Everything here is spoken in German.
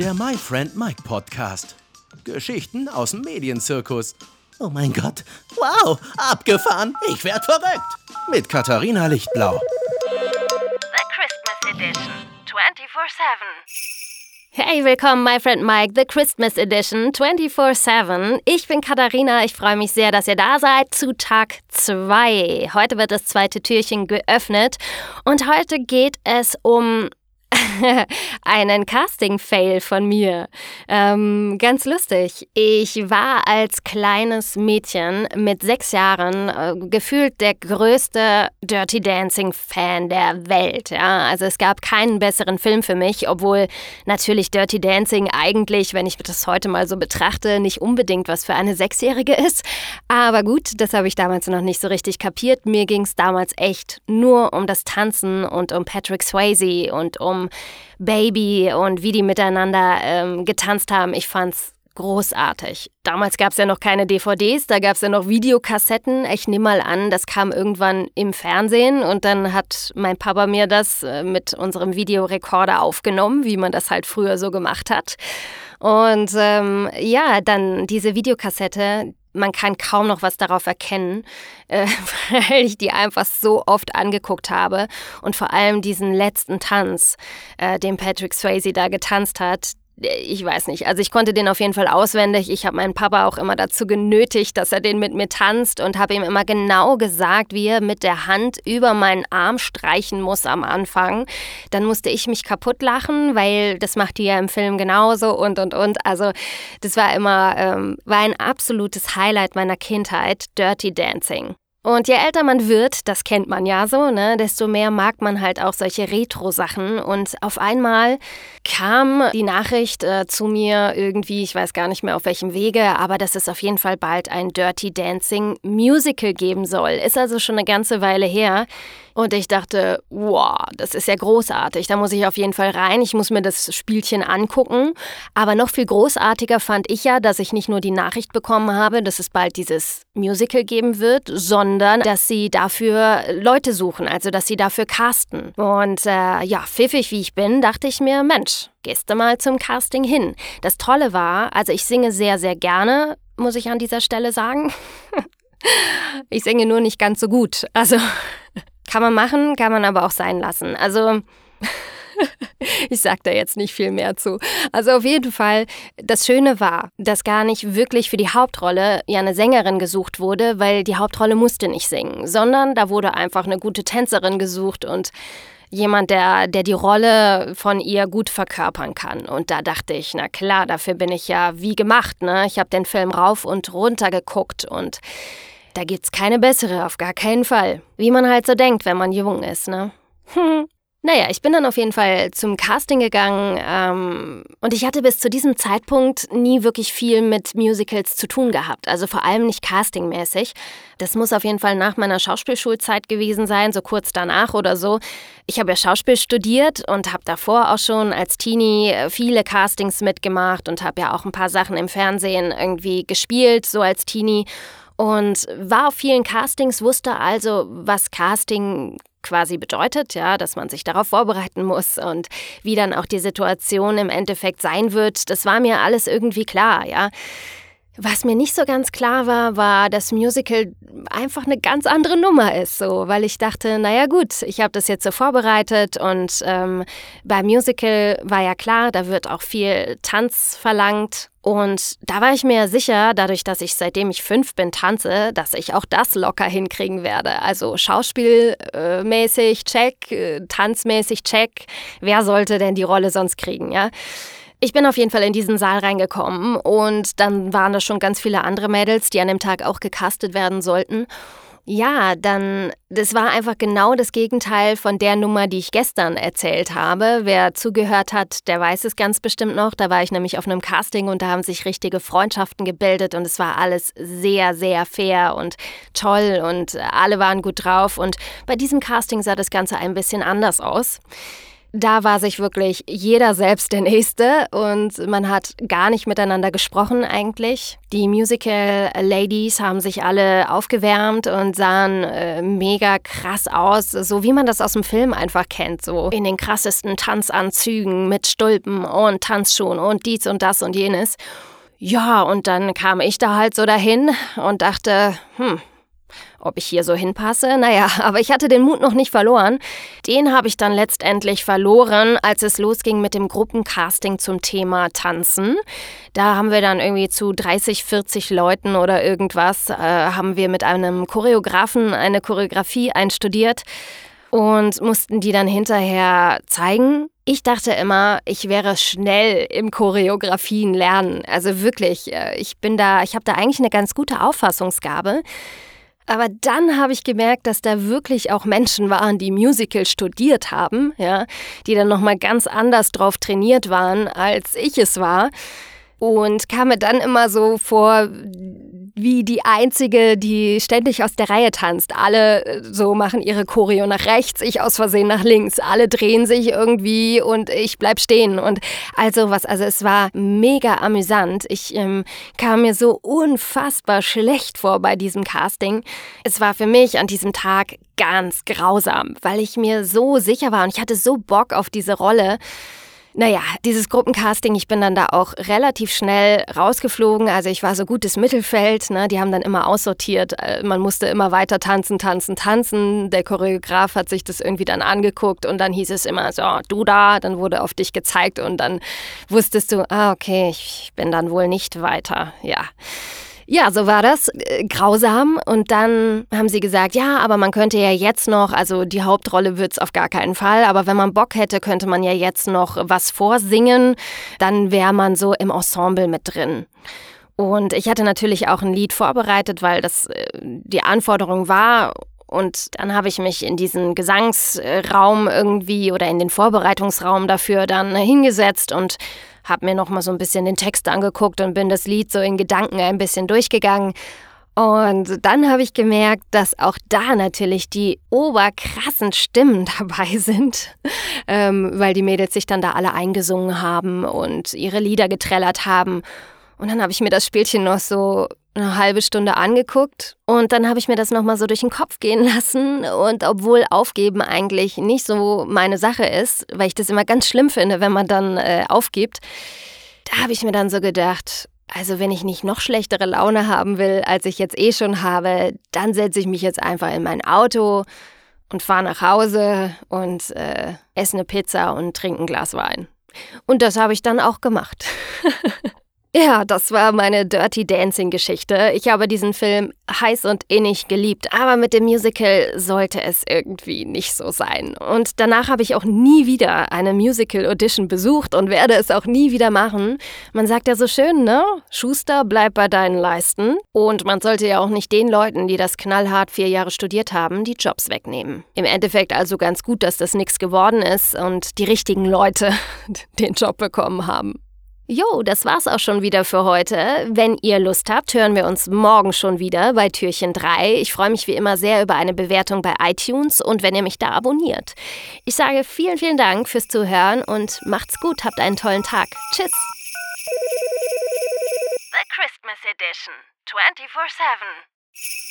Der My Friend Mike Podcast. Geschichten aus dem Medienzirkus. Oh mein Gott. Wow, abgefahren. Ich werd verrückt. Mit Katharina Lichtblau. The Christmas Edition 24-7. Hey, willkommen, my friend Mike, The Christmas Edition 24-7. Ich bin Katharina, ich freue mich sehr, dass ihr da seid zu Tag 2. Heute wird das zweite Türchen geöffnet und heute geht es um einen Casting-Fail von mir. Ähm, ganz lustig. Ich war als kleines Mädchen mit sechs Jahren äh, gefühlt der größte Dirty Dancing-Fan der Welt. Ja? Also es gab keinen besseren Film für mich, obwohl natürlich Dirty Dancing eigentlich, wenn ich das heute mal so betrachte, nicht unbedingt was für eine Sechsjährige ist. Aber gut, das habe ich damals noch nicht so richtig kapiert. Mir ging es damals echt nur um das Tanzen und um Patrick Swayze und um Baby und wie die miteinander ähm, getanzt haben. Ich fand's großartig. Damals gab es ja noch keine DVDs, da gab es ja noch Videokassetten. Ich nehme mal an, das kam irgendwann im Fernsehen und dann hat mein Papa mir das äh, mit unserem Videorekorder aufgenommen, wie man das halt früher so gemacht hat. Und ähm, ja, dann diese Videokassette, man kann kaum noch was darauf erkennen, äh, weil ich die einfach so oft angeguckt habe. Und vor allem diesen letzten Tanz, äh, den Patrick Swayze da getanzt hat, ich weiß nicht. Also ich konnte den auf jeden Fall auswendig. Ich habe meinen Papa auch immer dazu genötigt, dass er den mit mir tanzt und habe ihm immer genau gesagt, wie er mit der Hand über meinen Arm streichen muss am Anfang. Dann musste ich mich kaputt lachen, weil das macht die ja im Film genauso und und und. Also das war immer ähm, war ein absolutes Highlight meiner Kindheit, Dirty Dancing. Und je älter man wird, das kennt man ja so, ne, desto mehr mag man halt auch solche Retro-Sachen. Und auf einmal kam die Nachricht äh, zu mir irgendwie, ich weiß gar nicht mehr auf welchem Wege, aber dass es auf jeden Fall bald ein Dirty Dancing Musical geben soll. Ist also schon eine ganze Weile her. Und ich dachte, wow, das ist ja großartig. Da muss ich auf jeden Fall rein. Ich muss mir das Spielchen angucken. Aber noch viel großartiger fand ich ja, dass ich nicht nur die Nachricht bekommen habe, dass es bald dieses Musical geben wird, sondern dass sie dafür Leute suchen, also dass sie dafür casten. Und äh, ja, pfiffig wie ich bin, dachte ich mir, Mensch, gehst du mal zum Casting hin. Das Tolle war, also ich singe sehr, sehr gerne, muss ich an dieser Stelle sagen. ich singe nur nicht ganz so gut. Also kann man machen, kann man aber auch sein lassen. Also ich sag da jetzt nicht viel mehr zu. Also auf jeden Fall, das Schöne war, dass gar nicht wirklich für die Hauptrolle ja eine Sängerin gesucht wurde, weil die Hauptrolle musste nicht singen, sondern da wurde einfach eine gute Tänzerin gesucht und jemand, der, der die Rolle von ihr gut verkörpern kann. Und da dachte ich, na klar, dafür bin ich ja wie gemacht. Ne? Ich habe den Film rauf und runter geguckt und da gibt's keine bessere, auf gar keinen Fall. Wie man halt so denkt, wenn man jung ist, ne? Naja, ich bin dann auf jeden Fall zum Casting gegangen ähm, und ich hatte bis zu diesem Zeitpunkt nie wirklich viel mit Musicals zu tun gehabt. Also vor allem nicht castingmäßig. Das muss auf jeden Fall nach meiner Schauspielschulzeit gewesen sein, so kurz danach oder so. Ich habe ja Schauspiel studiert und habe davor auch schon als Teenie äh, viele Castings mitgemacht und habe ja auch ein paar Sachen im Fernsehen irgendwie gespielt, so als Teenie und war auf vielen Castings, wusste also, was Casting quasi bedeutet, ja, dass man sich darauf vorbereiten muss und wie dann auch die Situation im Endeffekt sein wird, das war mir alles irgendwie klar, ja. Was mir nicht so ganz klar war, war, dass Musical einfach eine ganz andere Nummer ist, so, weil ich dachte, naja gut, ich habe das jetzt so vorbereitet und ähm, bei Musical war ja klar, da wird auch viel Tanz verlangt und da war ich mir sicher, dadurch, dass ich seitdem ich fünf bin tanze, dass ich auch das locker hinkriegen werde. Also schauspielmäßig check, äh, tanzmäßig check. Wer sollte denn die Rolle sonst kriegen, ja? Ich bin auf jeden Fall in diesen Saal reingekommen und dann waren da schon ganz viele andere Mädels, die an dem Tag auch gecastet werden sollten. Ja, dann, das war einfach genau das Gegenteil von der Nummer, die ich gestern erzählt habe. Wer zugehört hat, der weiß es ganz bestimmt noch. Da war ich nämlich auf einem Casting und da haben sich richtige Freundschaften gebildet und es war alles sehr, sehr fair und toll und alle waren gut drauf. Und bei diesem Casting sah das Ganze ein bisschen anders aus. Da war sich wirklich jeder selbst der Nächste und man hat gar nicht miteinander gesprochen eigentlich. Die Musical-Ladies haben sich alle aufgewärmt und sahen äh, mega krass aus, so wie man das aus dem Film einfach kennt, so in den krassesten Tanzanzügen mit Stulpen und Tanzschuhen und dies und das und jenes. Ja, und dann kam ich da halt so dahin und dachte, hm, ob ich hier so hinpasse? Naja, aber ich hatte den Mut noch nicht verloren. Den habe ich dann letztendlich verloren, als es losging mit dem Gruppencasting zum Thema Tanzen. Da haben wir dann irgendwie zu 30, 40 Leuten oder irgendwas, äh, haben wir mit einem Choreografen eine Choreografie einstudiert und mussten die dann hinterher zeigen. Ich dachte immer, ich wäre schnell im Choreografien lernen. Also wirklich, äh, ich bin da, ich habe da eigentlich eine ganz gute Auffassungsgabe. Aber dann habe ich gemerkt, dass da wirklich auch Menschen waren, die Musical studiert haben, ja, die dann nochmal ganz anders drauf trainiert waren, als ich es war. Und kam mir dann immer so vor, wie die Einzige, die ständig aus der Reihe tanzt. Alle äh, so machen ihre Choreo nach rechts, ich aus Versehen nach links. Alle drehen sich irgendwie und ich bleib stehen und all sowas. Also es war mega amüsant. Ich ähm, kam mir so unfassbar schlecht vor bei diesem Casting. Es war für mich an diesem Tag ganz grausam, weil ich mir so sicher war und ich hatte so Bock auf diese Rolle. Naja, dieses Gruppencasting, ich bin dann da auch relativ schnell rausgeflogen. Also ich war so gutes Mittelfeld. Ne? Die haben dann immer aussortiert. Äh, man musste immer weiter tanzen, tanzen, tanzen. Der Choreograf hat sich das irgendwie dann angeguckt und dann hieß es immer so, du da. Dann wurde auf dich gezeigt und dann wusstest du, ah, okay, ich bin dann wohl nicht weiter. Ja. Ja, so war das. Äh, grausam. Und dann haben sie gesagt, ja, aber man könnte ja jetzt noch, also die Hauptrolle wird es auf gar keinen Fall, aber wenn man Bock hätte, könnte man ja jetzt noch was vorsingen. Dann wäre man so im Ensemble mit drin. Und ich hatte natürlich auch ein Lied vorbereitet, weil das äh, die Anforderung war. Und dann habe ich mich in diesen Gesangsraum irgendwie oder in den Vorbereitungsraum dafür dann hingesetzt und habe mir noch mal so ein bisschen den Text angeguckt und bin das Lied so in Gedanken ein bisschen durchgegangen. Und dann habe ich gemerkt, dass auch da natürlich die oberkrassen Stimmen dabei sind, ähm, weil die Mädels sich dann da alle eingesungen haben und ihre Lieder getrellert haben. Und dann habe ich mir das Spielchen noch so eine halbe Stunde angeguckt und dann habe ich mir das nochmal so durch den Kopf gehen lassen und obwohl Aufgeben eigentlich nicht so meine Sache ist, weil ich das immer ganz schlimm finde, wenn man dann äh, aufgibt, da habe ich mir dann so gedacht, also wenn ich nicht noch schlechtere Laune haben will, als ich jetzt eh schon habe, dann setze ich mich jetzt einfach in mein Auto und fahre nach Hause und äh, esse eine Pizza und trinke ein Glas Wein. Und das habe ich dann auch gemacht. Ja, das war meine Dirty Dancing Geschichte. Ich habe diesen Film heiß und innig geliebt, aber mit dem Musical sollte es irgendwie nicht so sein. Und danach habe ich auch nie wieder eine Musical Audition besucht und werde es auch nie wieder machen. Man sagt ja so schön, ne? Schuster, bleib bei deinen Leisten. Und man sollte ja auch nicht den Leuten, die das knallhart vier Jahre studiert haben, die Jobs wegnehmen. Im Endeffekt also ganz gut, dass das nichts geworden ist und die richtigen Leute den Job bekommen haben. Jo, das war's auch schon wieder für heute. Wenn ihr Lust habt, hören wir uns morgen schon wieder bei Türchen 3. Ich freue mich wie immer sehr über eine Bewertung bei iTunes und wenn ihr mich da abonniert. Ich sage vielen, vielen Dank fürs Zuhören und macht's gut, habt einen tollen Tag. Tschüss. The Christmas Edition 24 7.